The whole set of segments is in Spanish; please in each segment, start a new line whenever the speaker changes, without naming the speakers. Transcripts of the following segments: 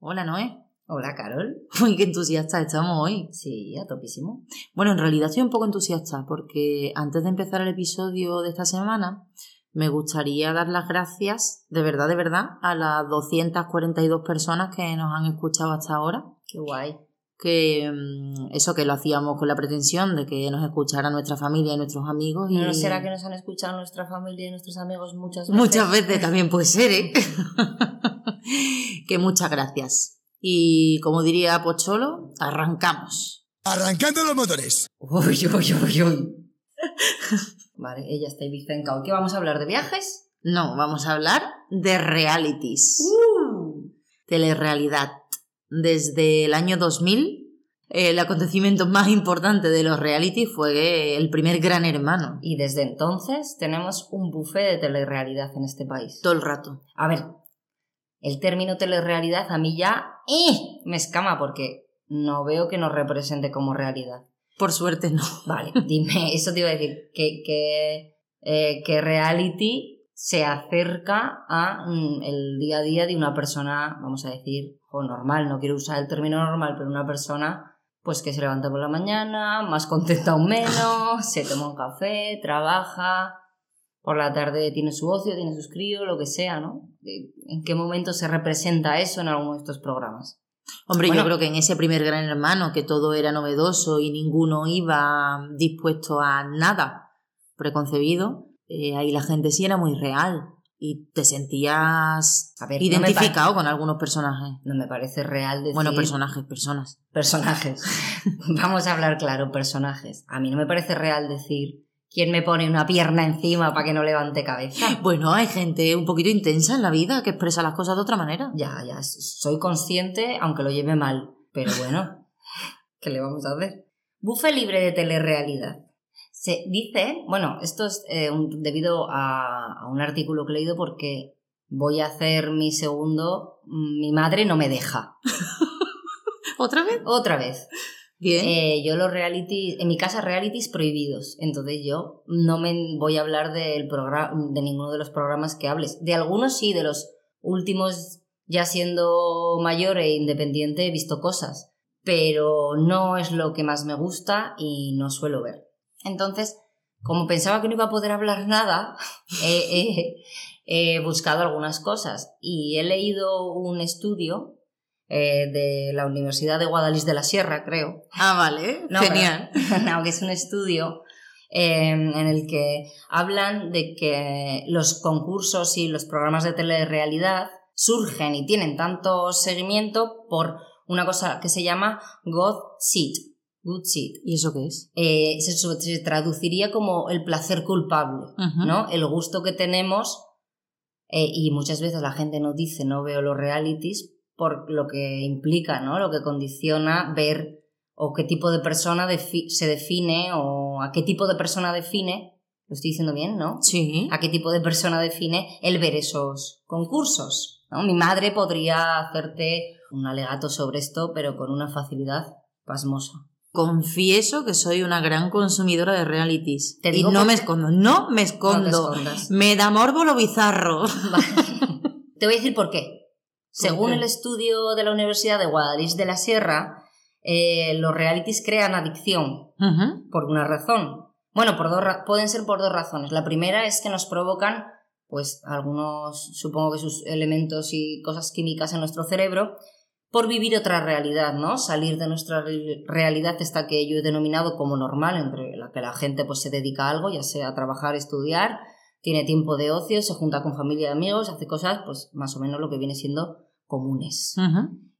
Hola, Noé.
Hola, Carol.
Uy, qué entusiasta estamos hoy.
Sí, a topísimo.
Bueno, en realidad estoy un poco entusiasta porque antes de empezar el episodio de esta semana, me gustaría dar las gracias, de verdad, de verdad, a las 242 personas que nos han escuchado hasta ahora.
Qué guay.
Que mm, eso que lo hacíamos con la pretensión de que nos escuchara nuestra familia y nuestros amigos. Y...
¿No será que nos han escuchado nuestra familia y nuestros amigos muchas veces?
Muchas veces también puede ser, ¿eh? que muchas gracias. Y como diría Pocholo, arrancamos.
Arrancando los motores.
Uy, uy, uy, uy. vale, ella está Ibiza ¿Qué vamos a hablar de viajes?
No, vamos a hablar de realities.
Uh.
Telerealidad. Desde el año 2000, el acontecimiento más importante de los realities fue el primer Gran Hermano.
Y desde entonces tenemos un buffet de telerealidad en este país.
Todo el rato.
A ver, el término telerealidad a mí ya ¡eh! me escama porque no veo que nos represente como realidad.
Por suerte no.
Vale, dime, eso te iba a decir, que, que, eh, que reality se acerca a mm, el día a día de una persona, vamos a decir, o normal, no quiero usar el término normal, pero una persona pues que se levanta por la mañana, más contenta o menos, se toma un café, trabaja, por la tarde tiene su ocio, tiene sus críos, lo que sea, ¿no? ¿En qué momento se representa eso en alguno de estos programas?
Hombre,
Bueno.
yo creo que en ese primer Gran Hermano, que todo era novedoso y ninguno iba dispuesto a nada preconcebido, eh, ahí la gente sí era muy real y te sentías
A ver, no me
identificado con algunos personajes.
No me parece real decir...
Bueno, personajes, personas.
Personajes. Vamos a hablar claro, personajes. A mí no me parece real decir quién me pone una pierna encima para que no levante cabeza.
Bueno, hay gente un poquito intensa en la vida que expresa las cosas de otra manera.
Ya, ya, soy consciente, aunque lo lleve mal. Pero bueno, ¿qué le vamos a hacer? Buffet libre de telerealidad. Se dice, bueno, esto es eh, un- debido a, a un artículo que he leído porque voy a hacer mi segundo, mm, mi madre no me deja.
¿Otra vez?
Otra vez.
Bien.
Eh, yo los realities, en mi casa realities prohibidos, entonces yo no me voy a hablar del programa, de ninguno de los programas que hables. De algunos sí, de los últimos ya siendo mayor e independiente he visto cosas, pero no es lo que más me gusta y no suelo ver. Entonces, como pensaba que no iba a poder hablar nada, he- buscado algunas cosas y he leído un estudio eh, de la Universidad de Guadalís de la Sierra, creo,
ah, vale.
no,
Genial.
pero- no, que es un estudio eh, en el que hablan de que los concursos y los programas de telerrealidad surgen y tienen tanto seguimiento por una cosa que se llama God Seat. Good Seat.
¿Y eso qué es?
Eh, se, se traduciría como el placer culpable. ¿no? El gusto que tenemos eh, y muchas veces la gente nos dice no veo los realities por lo que implica, ¿no? Lo que condiciona ver o qué tipo de persona defi- se define o a qué tipo de persona define, lo estoy diciendo bien, ¿no?
Sí.
A qué tipo de persona define el ver esos concursos, ¿no? Mi madre podría hacerte un alegato sobre esto, pero con una facilidad pasmosa.
Confieso que soy una gran consumidora de realities.
Te
y no me escondo, no me escondo. me da morbo lo bizarro.
Vale. Te voy a decir por qué. Según el estudio de la Universidad de Guadalís de la Sierra, eh, los realities crean adicción por una razón. Bueno, por dos ra- pueden ser por dos razones. La primera es que nos provocan, pues, algunos, supongo que sus elementos y cosas químicas en nuestro cerebro, por vivir otra realidad, ¿no? Salir de nuestra re- realidad esta que yo he denominado como normal, entre la que la gente pues se dedica a algo, ya sea a trabajar, estudiar, tiene tiempo de ocio, se junta con familia y amigos, hace cosas, pues más o menos lo que viene siendo comunes.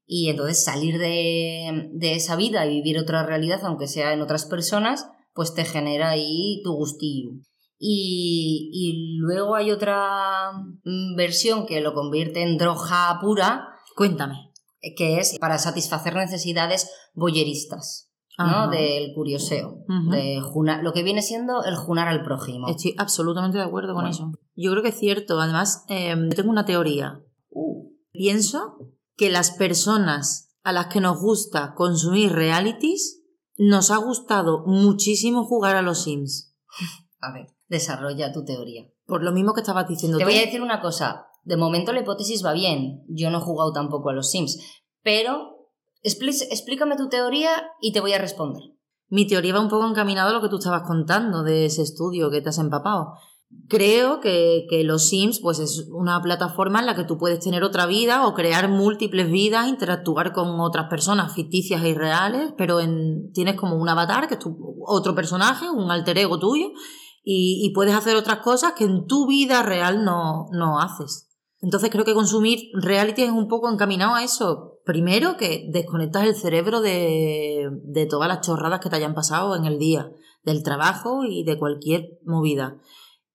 Y entonces salir de, de esa vida y vivir otra realidad, aunque sea en otras personas, pues te genera ahí tu gustillo. Y, y luego hay otra mm, versión que lo convierte en droga pura,
Cuéntame.
Que es para satisfacer necesidades boyeristas, ¿no? Del curioseo, de junar- lo que viene siendo el junar al prójimo.
Estoy absolutamente de acuerdo con
Bueno.
eso. Yo creo que es cierto. Además, eh, yo tengo una teoría.
Uh,
Pienso que las personas a las que nos gusta consumir realities nos ha gustado muchísimo jugar a los Sims.
a ver, desarrolla tu teoría.
Por lo mismo que estabas diciendo
Te
tú.
voy a decir una cosa. De momento la hipótesis va bien. Yo no he jugado tampoco a los Sims. pero explícame tu teoría y te voy a responder.
Mi teoría va un poco encaminado a lo que tú estabas contando de ese estudio que te has empapado. Creo que, que los Sims pues es una plataforma en la que tú puedes tener otra vida o crear múltiples vidas, interactuar con otras personas ficticias e irreales, pero en, tienes como un avatar que es otro personaje, un alter ego tuyo, y, y puedes hacer otras cosas que en tu vida real no, no haces. Entonces creo que consumir reality es un poco encaminado a eso. Primero, que desconectas el cerebro de, de todas las chorradas que te hayan pasado en el día, del trabajo y de cualquier movida.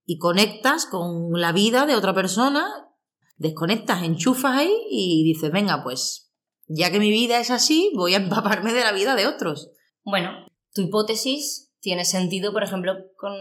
Y conectas con la vida de otra persona, desconectas, enchufas ahí y dices, venga, pues ya que mi vida es así, voy a empaparme de la vida de otros.
Bueno, tu hipótesis tiene sentido, por ejemplo, con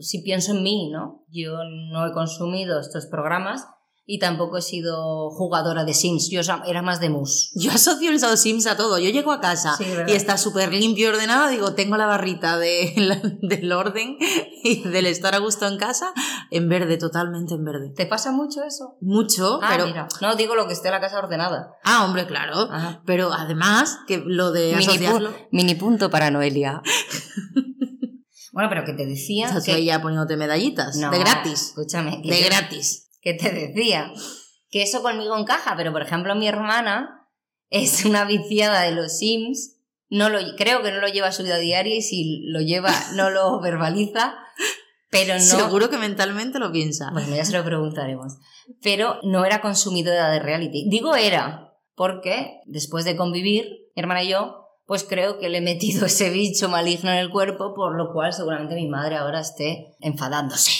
si pienso en mí, ¿no? Yo no he consumido estos programas y tampoco he sido jugadora de Sims. Yo era más de mus.
Yo asocio el Sims a todo. Yo llego a casa y está súper limpio y ordenado. Digo, tengo la barrita de, del orden y del estar a gusto en casa en verde, totalmente en verde.
¿Te pasa mucho eso?
Mucho,
Ah,
pero.
mira. No digo lo que esté la casa ordenada.
Ah, hombre, claro.
Ajá.
Pero además, que lo de
Mini, pu- mini punto para Noelia. bueno, pero que te decía
Estás
que...
ya poniéndote medallitas.
No,
de gratis.
Escúchame.
De
yo-
gratis.
Que te decía que eso conmigo encaja, pero por ejemplo mi hermana es una viciada de los Sims, no lo, creo que no lo lleva a su vida diaria y si lo lleva no lo verbaliza, pero no...
Seguro que mentalmente lo piensa.
Bueno, ya se lo preguntaremos. Pero no era consumidora de reality. Digo era, porque después de convivir, mi hermana y yo, pues creo que le he metido ese bicho maligno en el cuerpo, por lo cual seguramente mi madre ahora esté enfadándose.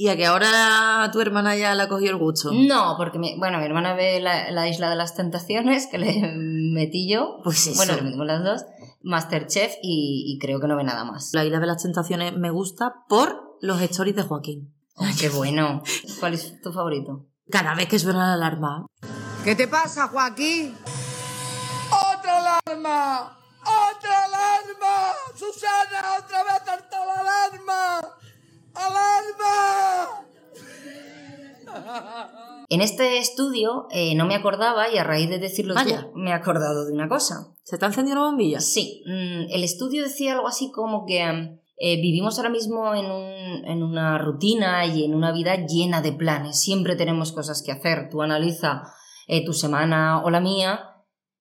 Y a que ahora tu hermana ya le ha cogido el gusto.
No, porque mi, bueno, mi hermana ve la, la Isla de las Tentaciones, que le metí yo.
Pues eso.
Bueno, le metimos las dos. Masterchef y, y creo que no ve nada más.
La Isla de las Tentaciones me gusta por los stories de Joaquín.
Oh, ¡Qué bueno! ¿Cuál es tu favorito?
Cada vez que suena la alarma.
¿Qué te pasa, Joaquín?
¡Otra alarma! ¡Otra alarma! ¡Susana, otra vez saltó la alarma! ¡Alarma!
En este estudio eh, no me acordaba y a raíz de decirlo
Vaya.
tú, me he acordado de una cosa.
¿Se te ha encendido una bombilla?
Sí, mm, el estudio decía algo así como que eh, vivimos ahora mismo en, un- en una rutina y en una vida llena de planes. Siempre tenemos cosas que hacer. Tú analiza eh, tu semana o la mía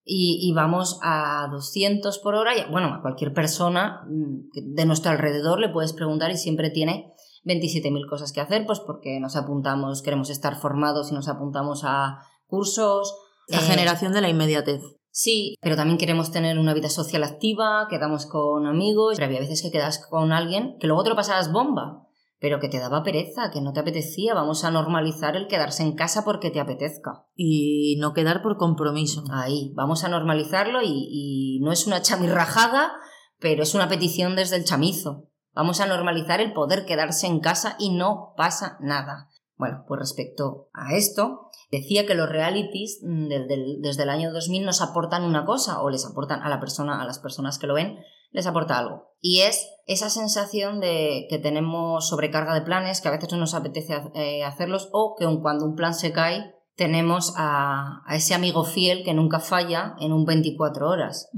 y, y vamos a 200 por hora. Y, bueno, a cualquier persona mm, de nuestro alrededor le puedes preguntar y siempre tiene 27.000 cosas que hacer, pues porque nos apuntamos, queremos estar formados y nos apuntamos a cursos.
La
eh,
generación de la inmediatez.
Sí, pero también queremos tener una vida social activa, quedamos con amigos, pero había veces que quedas con alguien que luego te lo pasabas bomba, pero que te daba pereza, que no te apetecía. Vamos a normalizar el quedarse en casa porque te apetezca.
Y no quedar por compromiso.
Ahí, vamos a normalizarlo y, y no es una chamirrajada, pero es una petición desde el chamizo. Vamos a normalizar el poder quedarse en casa y no pasa nada. Bueno, pues respecto a esto, decía que los realities mm, desde el, desde el año 2000 nos aportan una cosa o les aportan a la persona, a las personas que lo ven, les aporta algo. Y es esa sensación de que tenemos sobrecarga de planes, que a veces no nos apetece eh, hacerlos o que cuando un plan se cae, tenemos a, a ese amigo fiel que nunca falla en un 24 horas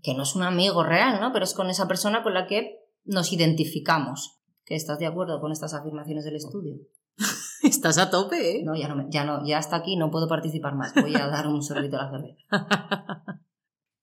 que no es un amigo real, ¿no? Pero es con esa persona con la que nos identificamos. ¿Que estás de acuerdo con estas afirmaciones del estudio?
Estás a tope, ¿eh?
No, ya no, me- ya no, ya hasta aquí no puedo participar más. Voy a dar un sorbito a la cerveza.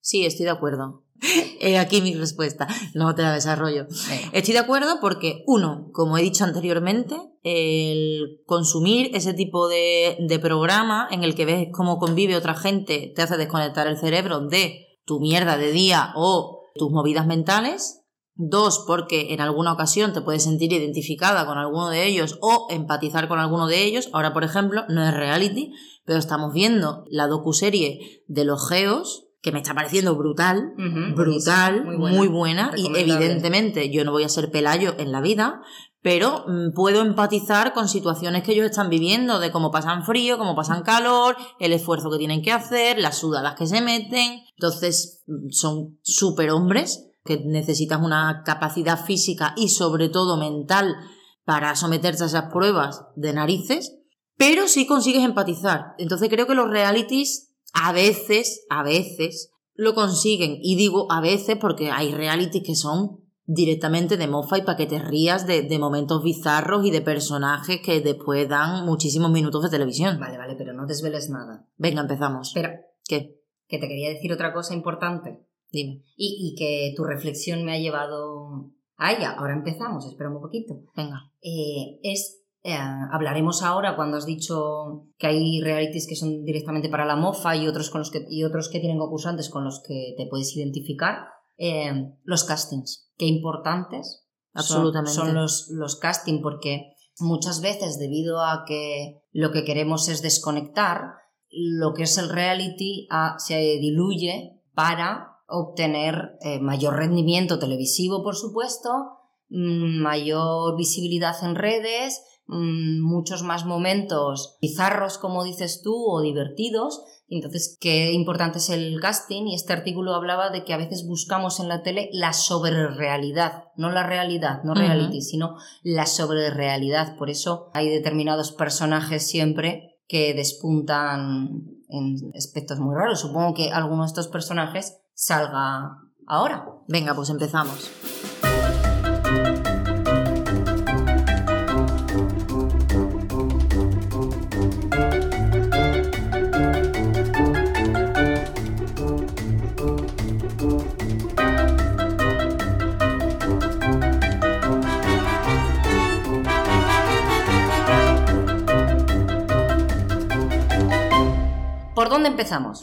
Sí, estoy de acuerdo. He aquí mi respuesta. No te la desarrollo. Estoy de acuerdo porque, uno, como he dicho anteriormente, el consumir ese tipo de, de programa en el que ves cómo convive otra gente te hace desconectar el cerebro de tu mierda de día o tus movidas mentales. Dos, porque en alguna ocasión te puedes sentir identificada con alguno de ellos o empatizar con alguno de ellos. Ahora, por ejemplo, no es reality, pero estamos viendo la docuserie de los geos, que me está pareciendo brutal, brutal, muy buena, y evidentemente yo no voy a ser pelayo en la vida, pero mm, puedo empatizar con situaciones que ellos están viviendo, de cómo pasan frío, cómo pasan calor, el esfuerzo que tienen que hacer, las sudadas que se meten. Entonces, mm, son superhombres que necesitan una capacidad física y sobre todo mental para someterse a esas pruebas de narices, pero sí consigues empatizar. Entonces creo que los realities A veces, a veces lo consiguen. Y digo a veces porque hay realities que son directamente de mofa y para que te rías de, de momentos bizarros y de personajes que después dan muchísimos minutos de televisión.
Vale, vale, pero no desveles nada.
Venga, empezamos.
Espera,
¿Qué?
que te quería decir otra cosa importante.
Dime.
Y, y que tu reflexión me ha llevado... Ah, ya, ahora empezamos, espera un poquito.
Venga.
Eh, es... eh, hablaremos ahora cuando has dicho que hay realities que son directamente para la mofa y otros, con los que, y otros que tienen concursantes con los que te puedes identificar. eh, los castings. Qué importantes son-
Absolutamente.
son, los, los castings porque muchas veces debido a que lo que queremos es desconectar, lo que es el reality ah, se diluye para obtener eh, mayor rendimiento televisivo, por supuesto, mm, mayor visibilidad en redes, mm, muchos más momentos bizarros, como dices tú, o divertidos. Entonces, qué importante es el casting y este artículo hablaba de que a veces buscamos en la tele la sobrerealidad, no la realidad, no reality, sino la sobrerealidad. Por eso hay determinados personajes siempre que despuntan en aspectos muy raros. Supongo que alguno de estos personajes salga ahora.
Venga, pues empezamos.
¿Por dónde empezamos?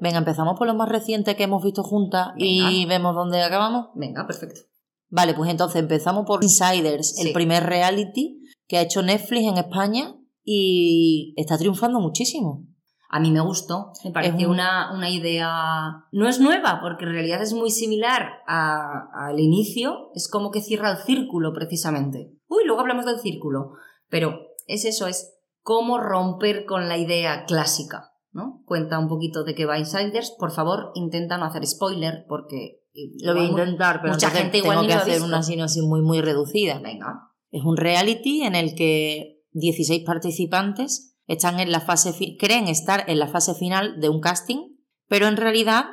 Venga, empezamos por lo más reciente que hemos visto juntas y vemos dónde acabamos.
Venga, perfecto.
Vale, pues entonces empezamos por Insiders,
Sí.
el primer reality que ha hecho Netflix en España y está triunfando muchísimo.
A mí me gustó, me pareció
un-
una, una idea... No es nueva, porque en realidad es muy similar a- al inicio, es como que cierra el círculo precisamente. Uy, luego hablamos del círculo, pero es eso, es cómo romper con la idea clásica, ¿no? Cuenta un poquito de qué va Insiders, por favor, intenta no hacer spoiler, porque...
Lo voy a intentar, pero
mucha gente igual
tengo que hacer
visto.
una sinopsis muy, muy reducida.
Venga,
Es un reality en el que 16 participantes están en la fase creen estar en la fase final de un casting, pero en realidad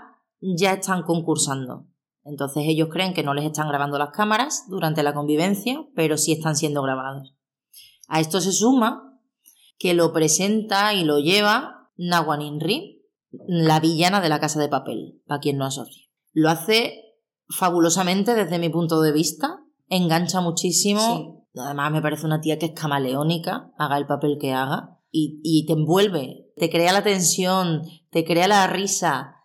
ya están concursando. Entonces ellos creen que no les están grabando las cámaras durante la convivencia, pero sí están siendo grabados. A esto se suma que lo presenta y lo lleva Nawan Inri, la villana de la casa de papel, para quien no asocie. Lo hace fabulosamente desde mi punto de vista, engancha muchísimo. Además, me parece una tía que es camaleónica, haga el papel que haga, y, y te envuelve, te crea la tensión, te crea la risa.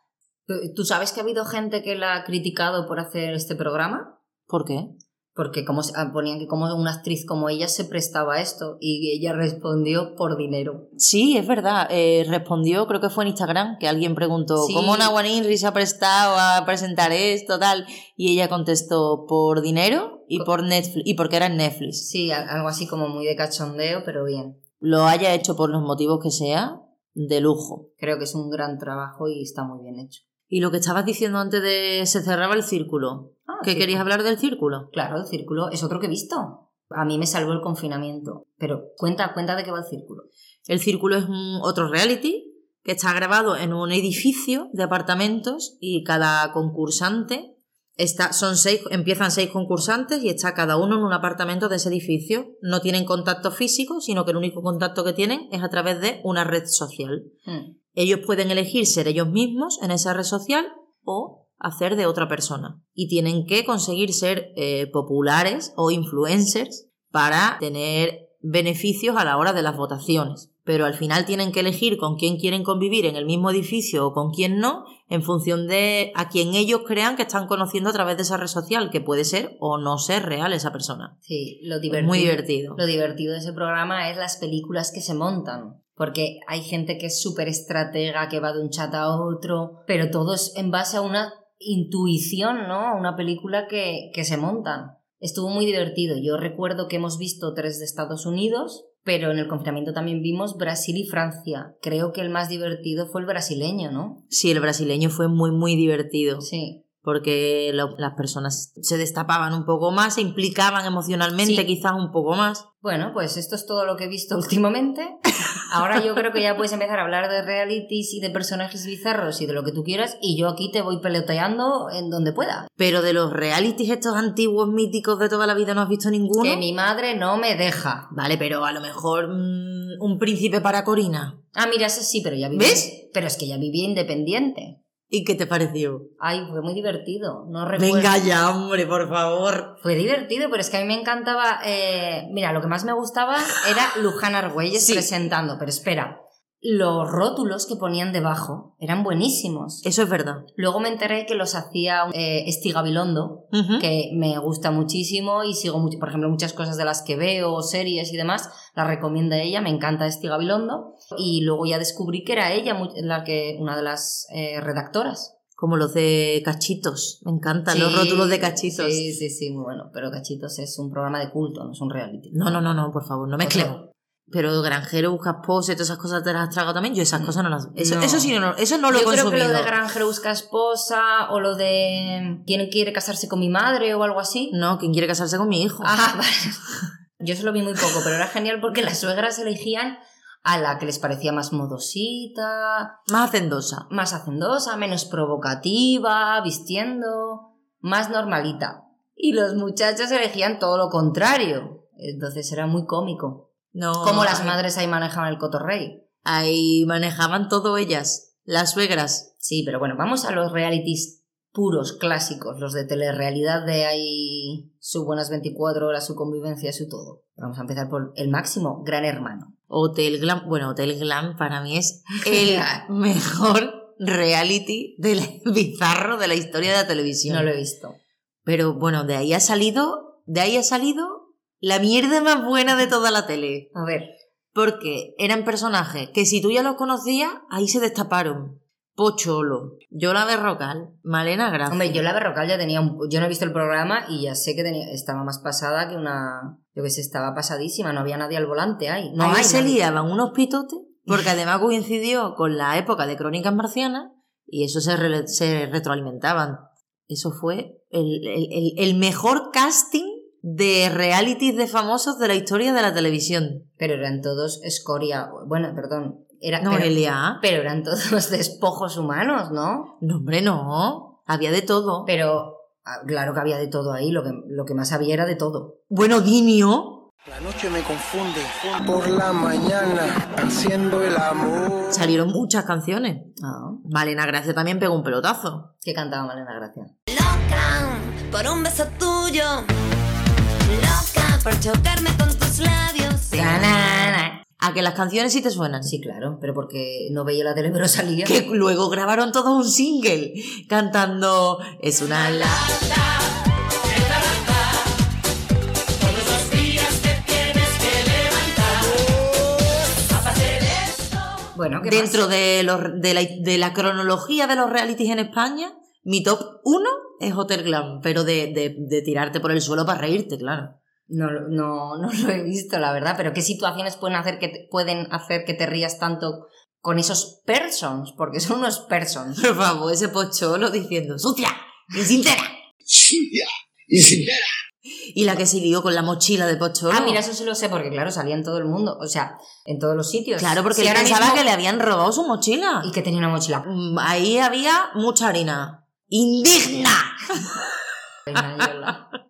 ¿Tú- ¿Tú sabes que ha habido gente que la ha criticado por hacer este programa?
¿Por qué?
Porque como se- ah, ponían que como una actriz como ella se prestaba a esto y ella respondió por dinero.
Sí, es verdad. eh, respondió, creo que fue en Instagram, que alguien preguntó
Sí.
cómo Nawan Inri se ha prestado a presentar esto, tal, y ella contestó por dinero y
Co-
por Netflix, y porque era en Netflix.
Sí, algo así como muy de cachondeo, pero bien.
Lo haya hecho por los motivos que sea, de lujo.
Creo que es un gran trabajo y está muy bien hecho.
Y lo que estabas diciendo antes de se cerraba el círculo.
Ah,
¿Qué querías hablar del círculo?
Claro, el círculo es otro que he visto. A mí me salvó el confinamiento. Pero cuenta, cuenta de qué va el círculo.
El Círculo es un otro reality que está grabado en un edificio de apartamentos y cada concursante está, son seis, empiezan seis concursantes y está cada uno en un apartamento de ese edificio. No tienen contacto físico, sino que el único contacto que tienen es a través de una red social.
Hmm.
Ellos pueden elegir ser ellos mismos en esa red social o hacer de otra persona. Y tienen que conseguir ser eh, populares o influencers para tener beneficios a la hora de las votaciones. Pero al final tienen que elegir con quién quieren convivir en el mismo edificio o con quién no, en función de a quien ellos crean que están conociendo a través de esa red social, que puede ser o no ser real esa persona.
Sí, lo divertido.
muy divertido.
Lo divertido de ese programa es las películas que se montan. Porque hay gente que es súper estratega, que va de un chat a otro, pero todo es en base a una intuición, ¿no? A una película que, que se montan. Estuvo muy divertido. Yo recuerdo que hemos visto tres de Estados Unidos, pero en el confinamiento también vimos Brasil y Francia. Creo que el más divertido fue el brasileño, ¿no?
Sí, el brasileño fue muy, muy divertido.
Sí.
Porque lo- las personas se destapaban un poco más, se implicaban emocionalmente
Sí.
quizás un poco más.
Bueno, pues esto es todo lo que he visto últimamente. Ahora yo creo que ya puedes empezar a hablar de realities y de personajes bizarros y de lo que tú quieras y yo aquí te voy peloteando en donde pueda.
Pero de los realities estos antiguos míticos de toda la vida no has visto ninguno.
Que mi madre no me deja.
Vale, pero a lo mejor mm, un príncipe para Corina.
Ah, mira, ese sí, pero ya vivía.
¿Ves?
Pero es que ya vivía independiente.
¿Y qué te pareció?
Ay, fue muy divertido. No recuerdo.
Venga ya, hombre, por favor.
Fue divertido, pero es que a mí me encantaba. eh, mira, lo que más me gustaba era Luján Argüelles
Sí.
presentando, pero espera. Los rótulos que ponían debajo eran buenísimos.
Eso es verdad.
Luego me enteré que los hacía eh, Esti Gabilondo,
Ujú.
que me gusta muchísimo y sigo, mucho, por ejemplo, muchas cosas de las que veo, series y demás, las recomienda ella, me encanta Esti Gabilondo. Y luego ya descubrí que era ella la que, una de las eh, redactoras.
Como los de cachitos. Me encantan los
Sí,
rótulos de cachitos.
Sí, sí, sí, muy bueno. Pero Cachitos es un programa de culto, no es un reality.
No, no, no, no, por favor, no mezclemos. Pero granjero, buscas pose, todas esas cosas te las has tragado también. Yo esas cosas no las. Eso,
No.
eso sí, no, eso no lo he
Yo creo
consumido.
que lo de Granjero busca esposa o lo de quién quiere casarse con mi madre o algo así.
No, quien quiere casarse con mi hijo.
Ah, vale. Yo se lo vi muy poco, pero era genial porque las suegras elegían a la que les parecía más modosita,
Más hacendosa.
más hacendosa, menos provocativa, vistiendo, más normalita. Y los muchachos elegían todo lo contrario. Entonces era muy cómico.
No.
Como las
ahí-
madres ahí manejaban el cotorrey.
Ahí manejaban todo ellas. Las suegras.
Sí, pero bueno, vamos a los realities puros, clásicos, los de telerrealidad de ahí su buenas 24 horas, su convivencia, su todo. Vamos a empezar por el máximo, Gran Hermano.
Hotel Glam. Bueno, Hotel Glam para mí es el mejor reality del bizarro de la historia de la televisión.
No lo he visto.
Pero bueno, de ahí ha salido. De ahí ha salido la mierda más buena de toda la tele.
A ver,
Porque eran personajes que si tú ya los conocías, ahí se destaparon. Pocholo, Yola Berrocal, Malena Gracia.
hombre, yo la Berrocal ya tenía un... Yo no he visto el programa y ya sé que tenía... estaba más pasada que una... Yo que sé, estaba pasadísima, no había nadie al volante ahí. No
ahí
hay
se
nadie.
liaban unos pitotes, porque además coincidió con la época de Crónicas Marcianas y eso se, re- se retroalimentaban. Eso fue el- el- el mejor casting de realities de famosos de la historia de la televisión.
Pero eran todos escoria... Bueno, perdón. Era, pero,
Noelia.
pero eran todos despojos humanos, ¿no?
No, hombre, no. Había de todo.
Pero ah, claro que había de todo ahí, lo que, lo que más había era de todo.
Bueno, Guinio.
La noche me confunde por la mañana haciendo el amor.
Salieron muchas canciones.
Ah,
Malena Gracia también pegó un pelotazo.
que cantaba Malena Gracia.
Loca por un beso tuyo. Loca por chocarme con tus labios.
A que las canciones sí te suenan.
Sí, claro, pero porque no veía la tele, pero salía.
Que luego grabaron todo un single cantando Es una lata.
Bueno, ¿qué
Dentro de, los, de, la, de la cronología de los realities en España, mi top 1 es Hotel Glam, pero de, de, de tirarte por el suelo para reírte, claro.
No, no, no lo he visto, la verdad, pero ¿qué situaciones pueden hacer que te, pueden hacer que te rías tanto con esos persons? Porque son unos persons.
Por favor, ese pocholo diciendo ¡Sucia! ¡Y sincera!
Sucia y sincera.
Y la que se lió con la mochila de pocholo.
Ah, mira, eso sí lo sé, porque claro, salía en todo el mundo, o sea, en todos los sitios.
Claro, porque
Si
él
ahora
pensaba
mismo-
que le habían robado su mochila.
Y que tenía una mochila.
Mm, Ahí había mucha harina. ¡Indigna!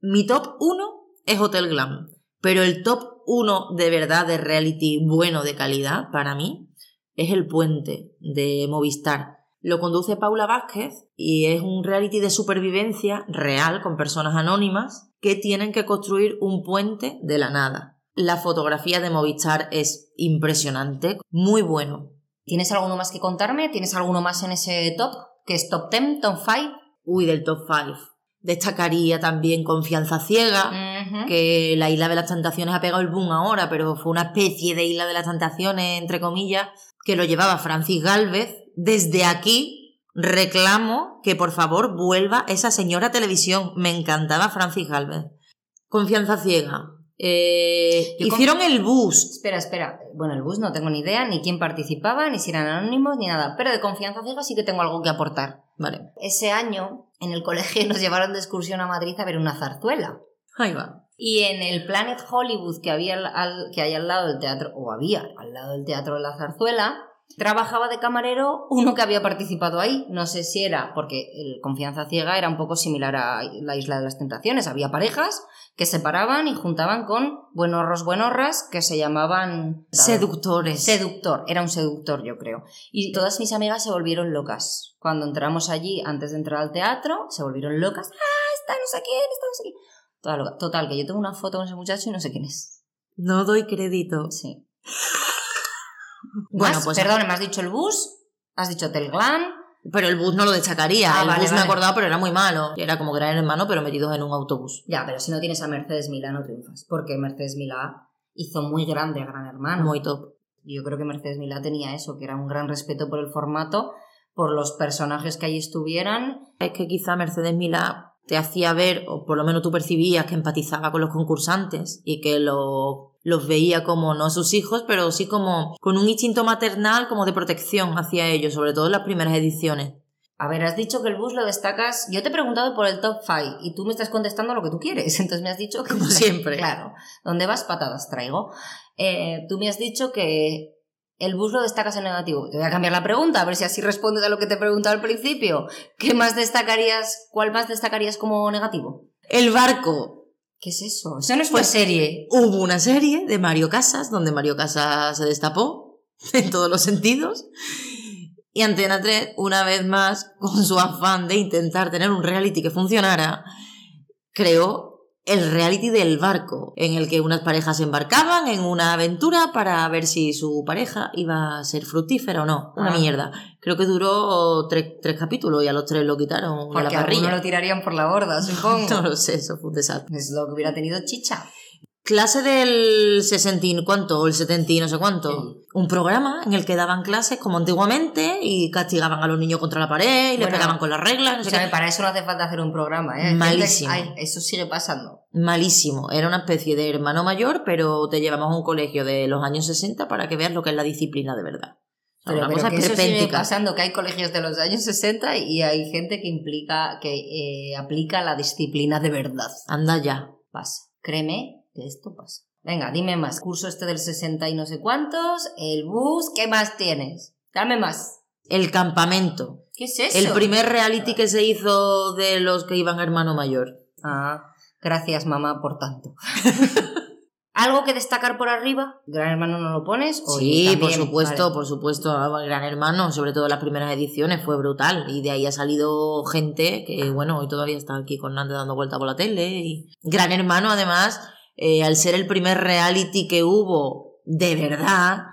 Mi top 1 es Hotel Glam. Pero el top 1 de verdad de reality bueno de calidad para mí es El Puente de Movistar. Lo conduce Paula Vázquez y es un reality de supervivencia real con personas anónimas que tienen que construir un puente de la nada. La fotografía de Movistar es impresionante, muy bueno.
¿Tienes alguno más que contarme? ¿Tienes alguno más en ese top? ¿Que es top 10, top 5?
Uy, del top 5. Destacaría también Confianza Ciega. que la Isla de las Tentaciones ha pegado el boom ahora, pero fue una especie de Isla de las Tentaciones, entre comillas, que lo llevaba Francis Galvez. Desde aquí reclamo que por favor vuelva esa señora a televisión. Me encantaba Francis Galvez. Confianza ciega. Eh, hicieron el bus.
Espera, espera. Bueno, el bus no tengo ni idea, ni quién participaba, ni si eran anónimos, ni nada. Pero de confianza ciega sí que tengo algo que aportar.
Vale.
Ese año, en el colegio nos llevaron de excursión a Madrid a ver una zarzuela.
Ahí va.
Y en el Planet Hollywood que, había al- al- que hay al lado del teatro, o había al lado del teatro de la zarzuela, trabajaba de camarero uno que había participado ahí. No sé si era, porque el Confianza Ciega era un poco similar a la Isla de las Tentaciones. Había parejas que se paraban y juntaban con buenorros, buenorras que se llamaban...
Seductores.
Seductor, era un seductor, yo creo. Y todas mis amigas se volvieron locas. Cuando entramos allí, antes de entrar al teatro, se volvieron locas. ¡Ah, está no sé quién, está no sé quién! Toda loca. Total, que yo tengo una foto con ese muchacho y no sé quién es.
no doy crédito.
Sí.
Bueno, pues-
Perdón, me has dicho el bus, has dicho Telglam.
Pero el bus no lo destacaría.
Ah,
el
vale,
bus me acordaba, pero era muy malo. Era como gran hermano, pero metidos en un autobús.
Ya, pero si no tienes a Mercedes Milá no triunfas. Porque Mercedes Milá hizo muy grande a Gran Hermano.
Muy top.
Yo creo que Mercedes Milá tenía eso, que era un gran respeto por el formato, por los personajes que allí estuvieran
Es que quizá Mercedes Milá te hacía ver, o por lo menos tú percibías que empatizaba con los concursantes y que lo- los veía como no sus hijos, pero sí como con un instinto maternal como de protección hacia ellos, sobre todo en las primeras ediciones.
A ver, has dicho que el bus lo destacas. Yo te he preguntado por el top 5 y tú me estás contestando lo que tú quieres. Entonces me has dicho que.
Como siempre.
Claro. ¿Dónde vas? Patadas traigo. Eh, tú me has dicho que el bus lo destacas en negativo. Te voy a cambiar la pregunta, a ver si así respondes a lo que te he preguntado al principio. ¿Qué más destacarías? ¿Cuál más destacarías como negativo?
El barco.
¿Qué es eso? Eso no es
Pues-
una serie.
Hubo una serie de Mario Casas, donde Mario Casas se destapó en todos los sentidos. Y Antena 3, una vez más, con su afán de intentar tener un reality que funcionara, creó el reality del barco, en el que unas parejas se embarcaban en una aventura para ver si su pareja iba a ser fructífera o no. Una
Ah.
mierda. Creo que duró tres, tres capítulos y a los tres lo quitaron a la
Porque a
parrilla.
alguno lo tirarían por la borda, supongo.
No lo sé, eso fue un desastre.
Es lo que hubiera tenido chicha.
Clase del 60 y cuánto, o el 70 y no sé cuánto.
Sí.
Un programa en el que daban clases como antiguamente y castigaban a los niños contra la pared y les pegaban con las reglas. No sé qué.
para eso no hace falta hacer un programa, ¿eh?
Malísimo.
ay, eso sigue pasando.
Malísimo. Era una especie de hermano mayor, pero te llevamos a un colegio de los años 60 para que veas lo que es la disciplina de verdad.
Pero,
una
pero
cosa
que eso sigue pasando, que hay colegios de los años 60 y hay gente que implica, que eh, aplica la disciplina de verdad.
Anda ya.
Pasa. Créeme que esto pasa. Venga, dime más. Curso este del 60 y no sé cuántos, el bus, ¿qué más tienes? Dame más.
El campamento.
¿Qué es eso?
El primer reality que se hizo de los que iban hermano mayor.
Ah, gracias mamá por tanto. ¿Algo que destacar por arriba? ¿Gran hermano no lo pones? ¿O
Sí,
también?
por supuesto,
Vale.
por supuesto. ah, Gran Hermano, sobre todo las primeras ediciones, fue brutal. Y de ahí ha salido gente que, bueno, hoy todavía está aquí con Nante dando vuelta por la tele. Y... Gran Hermano, además, eh, al ser el primer reality que hubo de verdad,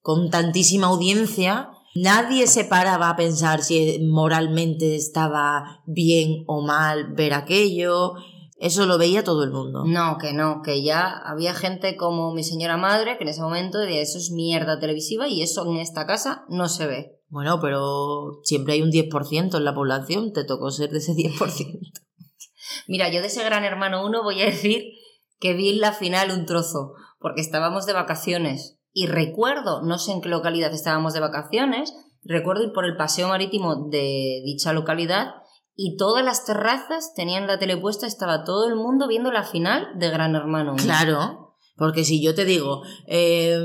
con tantísima audiencia, nadie se paraba a pensar si moralmente estaba bien o mal ver aquello. Eso lo veía todo el mundo.
No, que no, que ya había gente como mi señora madre que en ese momento decía eso es mierda televisiva y eso en esta casa no se ve.
Bueno, pero siempre hay un 10% en la población, te tocó ser de ese 10%.
Mira, yo de ese Gran Hermano 1 voy a decir que vi en la final un trozo, porque estábamos de vacaciones y recuerdo, no sé en qué localidad estábamos de vacaciones, recuerdo ir por el paseo marítimo de dicha localidad y todas las terrazas tenían la tele puesta, estaba todo el mundo viendo la final de Gran Hermano 1.
Claro, porque si yo te digo, eh,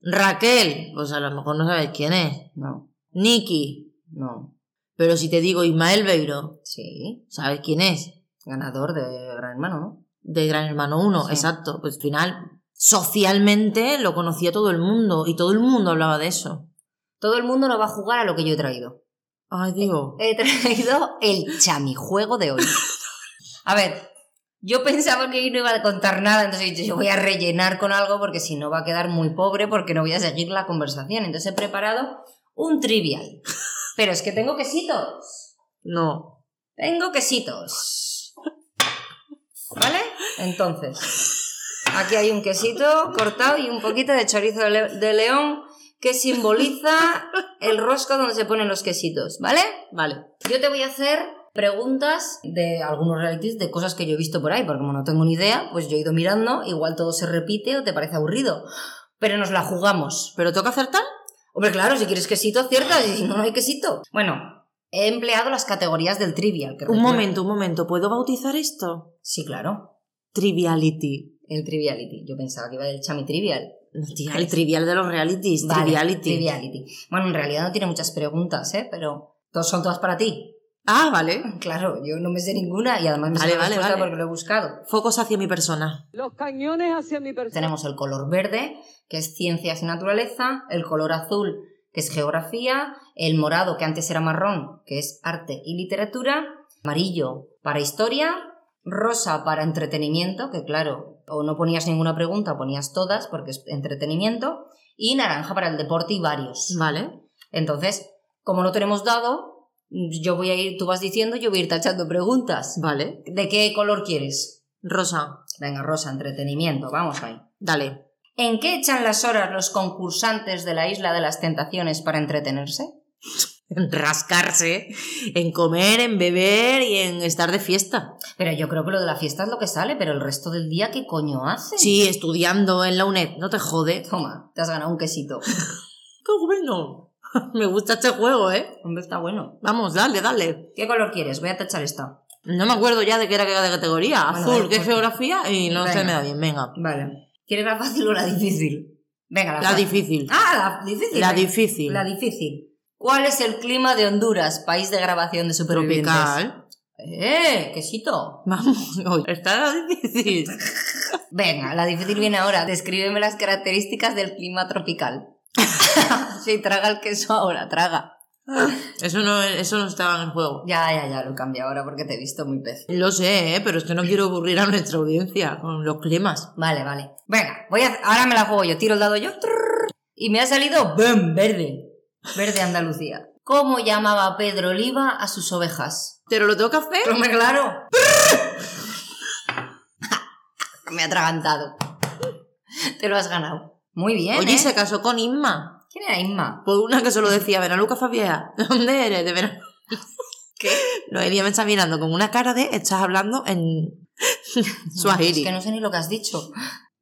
Raquel, pues a lo mejor no sabes quién es.
No,
Nicky,
no,
pero si te digo Ismael Beiro,
sí,
¿sabes quién es?
ganador de Gran Hermano, ¿no?
De Gran Hermano 1,
Sí.
exacto. Pues al final, socialmente lo conocía todo el mundo y todo el mundo hablaba de eso.
Todo el mundo no va a jugar a lo que yo he traído.
Ay, digo.
He traído el chamijuego de hoy. A ver, yo pensaba que hoy no iba a contar nada, entonces he dicho, yo voy a rellenar con algo porque si no va a quedar muy pobre porque no voy a seguir la conversación. Entonces he preparado un trivial. Pero es que tengo quesitos.
No.
Tengo quesitos. ¿Vale? Entonces, aquí hay un quesito cortado y un poquito de chorizo de, le- de león que simboliza el rosco donde se ponen los quesitos, ¿vale?
Vale.
Yo te voy a hacer preguntas de algunos realities de cosas que yo he visto por ahí, porque como no tengo ni idea, pues yo he ido mirando, igual todo se repite o te parece aburrido. Pero nos la jugamos.
¿Pero toca acertar?
Hombre, claro, si quieres quesito, aciertas, y si no, no hay quesito. Bueno, he empleado las categorías del trivial. que
Un
recuerdo-
momento, un momento. ¿Puedo bautizar esto?
Sí, claro.
Triviality.
El triviality. Yo pensaba que iba del chami trivial.
No, tía, el trivial de los realities.
Vale,
triviality.
Triviality. Bueno, en realidad no tiene muchas preguntas, ¿eh? Pero todos son todas para ti.
Ah, vale.
Claro, yo no me sé ninguna y además me sé
Vale,
la
vale, vale.
porque lo he buscado.
Focos hacia mi persona.
Los cañones hacia mi persona.
Tenemos el color verde, que es ciencias y naturaleza, el color azul, que es geografía, el morado, que antes era marrón, que es arte y literatura, amarillo para historia, rosa para entretenimiento, que claro, o no ponías ninguna pregunta, ponías todas porque es entretenimiento, y naranja para el deporte y varios.
Vale.
Entonces, como no tenemos dado, yo voy a ir, tú vas diciendo, yo voy a ir tachando preguntas.
Vale.
¿De qué color quieres?
Rosa.
Venga, rosa, entretenimiento, vamos ahí.
Dale.
¿En qué echan las horas los concursantes de la Isla de las Tentaciones para entretenerse?
En rascarse, en comer, en beber y en estar de fiesta.
Pero yo creo que lo de la fiesta es lo que sale, pero el resto del día, ¿qué coño hace?
Sí, estudiando en la UNED. No te jode.
Toma, te has ganado un quesito.
¡Qué bueno! Me gusta este juego, ¿eh?
Hombre, está bueno.
Vamos, dale, dale.
¿Qué color quieres? Voy a tachar esta.
No me acuerdo ya de qué era cada categoría.
Bueno,
Azul, que es
igual.
geografía y no se me da bien. Venga.
Vale. ¿Quieres la fácil o la difícil? Venga, la,
La
fácil.
difícil.
Ah, la difícil.
La
venga.
difícil.
La difícil. ¿Cuál es el clima de Honduras, país de grabación de supervivientes?
Tropical.
¡Eh! ¡Quesito!
Vamos, está la difícil.
Venga, la difícil viene ahora. Descríbeme las características del clima tropical. sí, traga el queso ahora, traga.
Eso no, eso no estaba en el juego.
Ya, ya, ya, lo cambio ahora porque te he visto muy pez.
Lo sé, ¿eh? pero es que no quiero aburrir a nuestra audiencia con los climas.
Vale, vale. Venga, voy a... ahora me la juego yo. Tiro el dado yo. Y me ha salido ¡bum! verde. Verde Andalucía. ¿Cómo llamaba Pedro Oliva a sus ovejas?
¿Pero lo tengo que hacer?
Hombre, claro. me ha atragantado. Te lo has ganado. Muy bien.
Oye,
¿eh?
se casó con Inma.
¿Quién era Inma?
Por una que solo decía, Benaluca Fabia, ¿de dónde eres? De Benaluca.
¿Qué?
Noelia me está mirando con una cara de, estás hablando en Swahili.
Es que no sé ni lo que has dicho.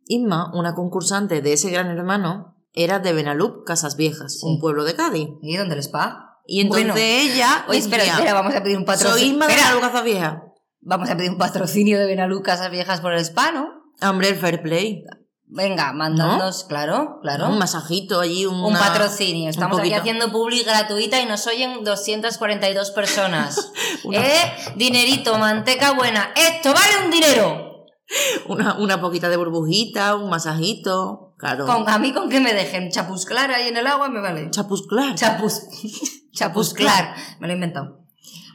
Inma, una concursante de ese gran hermano, era de Benalup, Casas Viejas,
Sí.
un pueblo de Cádiz.
¿Y dónde el spa?
Y entonces
Bueno.
ella.
Oye, espera, espera, vamos a pedir un
Soy
patrocinio.
Inma de
Espera,
Benalup, Casas Viejas.
Vamos a pedir un patrocinio de Benalú Casas Viejas por el spa, ¿no?
Hombre, el fair play.
Venga, mandadnos, claro, claro.
Un masajito allí,
Un
una-
patrocinio.
un
Estamos aquí haciendo public gratuita y nos oyen 242 personas.
Una-
¿Eh? Dinerito, manteca buena. Esto vale un dinero.
Una, una poquita de burbujita, un masajito. Claro.
Con, a mí con que me dejen chapusclar ahí en el agua me vale.
Chapusclar.
Chapus, chapusclar. Me lo he inventado.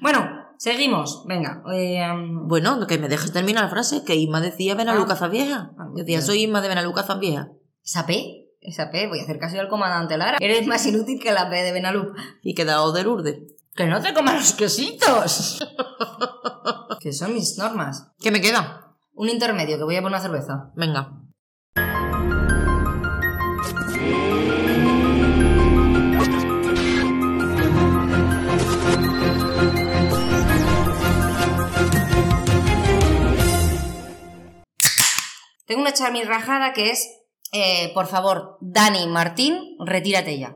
Bueno, seguimos. Venga. eh, um,
Bueno, que me dejes terminar la frase, que Inma decía Benalup,
Ah.
Viejas.
Ah,
Decía, soy Inma de Benalup, Casas Viejas.
esa P, esa P, voy a hacer caso al comandante Lara. Eres más inútil que la P de Benalup.
Y quedado de Lourdes.
Que no te comas los quesitos. que son mis normas.
¿Qué me queda?
Un intermedio, que voy a poner una cerveza.
Venga.
Tengo una charmi rajada que es, eh, por favor, Dani Martín, retírate ya.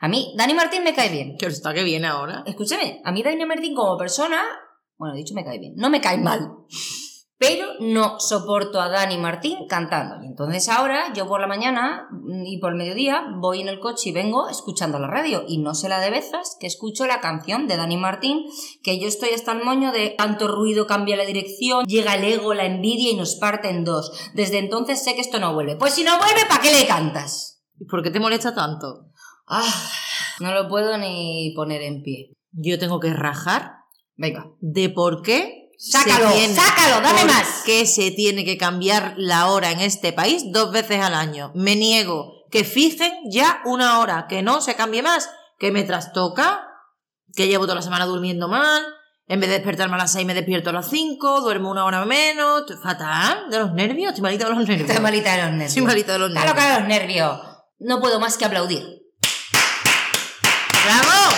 A mí, Dani Martín me cae bien.
Que está que viene ahora.
Escúchame, a mí Dani Martín como persona, bueno, dicho me cae bien, no me cae mal. Pero no soporto a Dani Martín cantando. Y entonces ahora, yo por la mañana y por el mediodía, voy en el coche y vengo escuchando la radio. Y no sé la de veces que escucho la canción de Dani Martín, que yo estoy hasta el moño de tanto ruido cambia la dirección, llega el ego, la envidia y nos parte en dos. Desde entonces sé que esto no vuelve. Pues si no vuelve, ¿para qué le cantas?
¿Y por qué te molesta tanto?
Ah, no lo puedo ni poner en pie.
Yo tengo que rajar
Venga.
de por qué.
Sácalo,
tiene-
sácalo, dame más.
qué se tiene que cambiar la hora en este país dos veces al año? Me niego. Que fijen ya una hora, que no se cambie más, que me trastoca, que llevo toda la semana durmiendo mal, en vez de despertarme a las seis me despierto a las cinco, duermo una hora menos, fatal de los nervios, estoy malita de los nervios.
Estoy malita de los nervios.
Estoy malita de los
Está
nervios.
loca de los nervios. No puedo más que aplaudir.
¡Bravo!